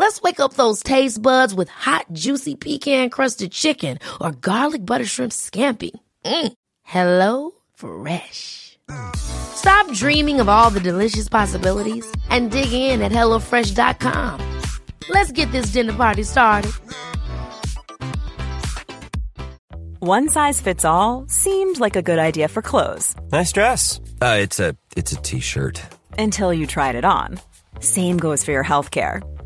Let's wake up those taste buds with hot, juicy pecan crusted chicken or garlic butter shrimp scampi. Mm. Hello Fresh. Stop dreaming of all the delicious possibilities and dig in at HelloFresh.com. Let's get this dinner party started. One size fits all seemed like a good idea for clothes Nice dress. Uh, it's a it's a t-shirt. until you tried it on. Same goes for your healthcare.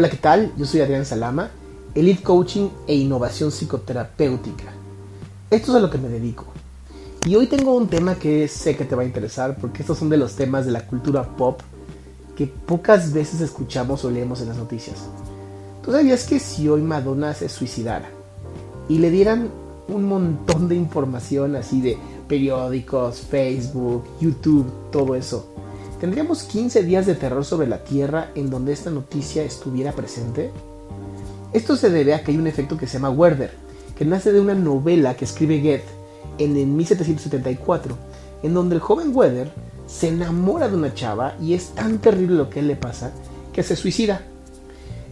Hola, ¿qué tal? Yo soy Adrián Salama, Elite Coaching e Innovación Psicoterapéutica. Esto es a lo que me dedico. Y hoy tengo un tema que sé que te va a interesar porque estos son de los temas de la cultura pop que pocas veces escuchamos o leemos en las noticias. ¿Tú sabías que si hoy Madonna se suicidara y le dieran un montón de información así de periódicos, Facebook, YouTube, todo eso, ¿Tendríamos 15 días de terror sobre la Tierra en donde esta noticia estuviera presente? Esto se debe a que hay un efecto que se llama Werther, que nace de una novela que escribe Goethe en el 1774, en donde el joven Werther se enamora de una chava y es tan terrible lo que él le pasa que se suicida.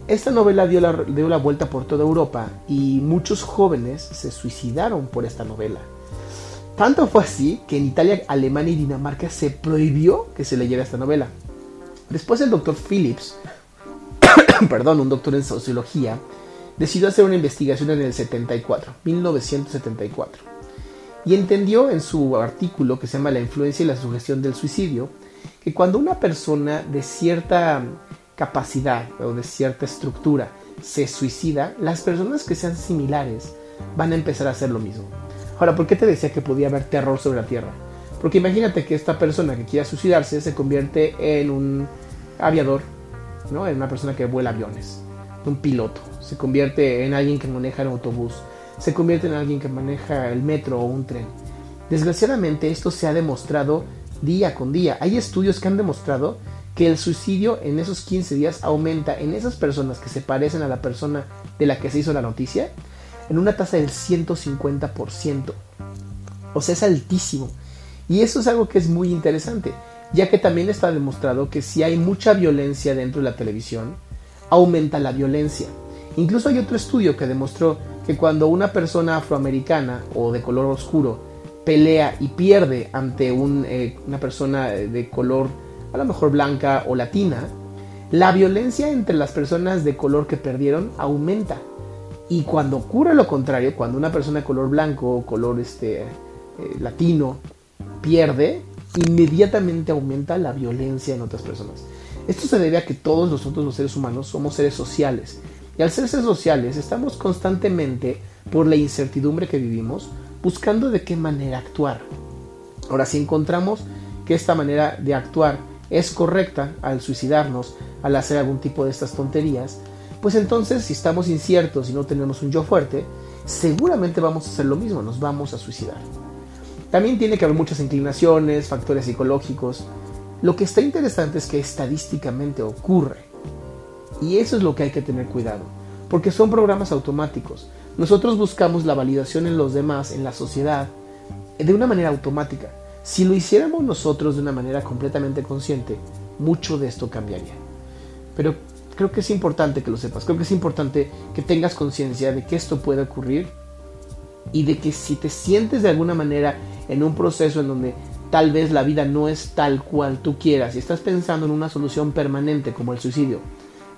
Esta novela dio la, dio la vuelta por toda Europa y muchos jóvenes se suicidaron por esta novela. Tanto fue así que en Italia, Alemania y Dinamarca se prohibió que se leyera esta novela. Después el doctor Phillips, perdón, un doctor en sociología, decidió hacer una investigación en el 74, 1974, y entendió en su artículo que se llama La influencia y la sugestión del suicidio, que cuando una persona de cierta capacidad o de cierta estructura se suicida, las personas que sean similares van a empezar a hacer lo mismo. Ahora, ¿por qué te decía que podía haber terror sobre la Tierra? Porque imagínate que esta persona que quiera suicidarse se convierte en un aviador, ¿no? En una persona que vuela aviones, un piloto, se convierte en alguien que maneja el autobús, se convierte en alguien que maneja el metro o un tren. Desgraciadamente esto se ha demostrado día con día. Hay estudios que han demostrado que el suicidio en esos 15 días aumenta en esas personas que se parecen a la persona de la que se hizo la noticia en una tasa del 150%. O sea, es altísimo. Y eso es algo que es muy interesante, ya que también está demostrado que si hay mucha violencia dentro de la televisión, aumenta la violencia. Incluso hay otro estudio que demostró que cuando una persona afroamericana o de color oscuro pelea y pierde ante eh, una persona de color a lo mejor blanca o latina, la violencia entre las personas de color que perdieron aumenta. Y cuando ocurre lo contrario, cuando una persona de color blanco o color este, eh, latino pierde, inmediatamente aumenta la violencia en otras personas. Esto se debe a que todos nosotros los seres humanos somos seres sociales. Y al ser seres sociales estamos constantemente, por la incertidumbre que vivimos, buscando de qué manera actuar. Ahora, si encontramos que esta manera de actuar es correcta al suicidarnos, al hacer algún tipo de estas tonterías, pues entonces si estamos inciertos y no tenemos un yo fuerte, seguramente vamos a hacer lo mismo, nos vamos a suicidar. También tiene que haber muchas inclinaciones, factores psicológicos. Lo que está interesante es que estadísticamente ocurre. Y eso es lo que hay que tener cuidado, porque son programas automáticos. Nosotros buscamos la validación en los demás, en la sociedad, de una manera automática. Si lo hiciéramos nosotros de una manera completamente consciente, mucho de esto cambiaría. Pero creo que es importante que lo sepas, creo que es importante que tengas conciencia de que esto puede ocurrir y de que si te sientes de alguna manera en un proceso en donde tal vez la vida no es tal cual tú quieras y estás pensando en una solución permanente como el suicidio,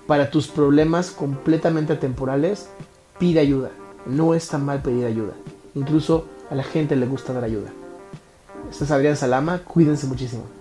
para tus problemas completamente temporales, pide ayuda. No es tan mal pedir ayuda. Incluso a la gente le gusta dar ayuda. Este es Adrián Salama, cuídense muchísimo.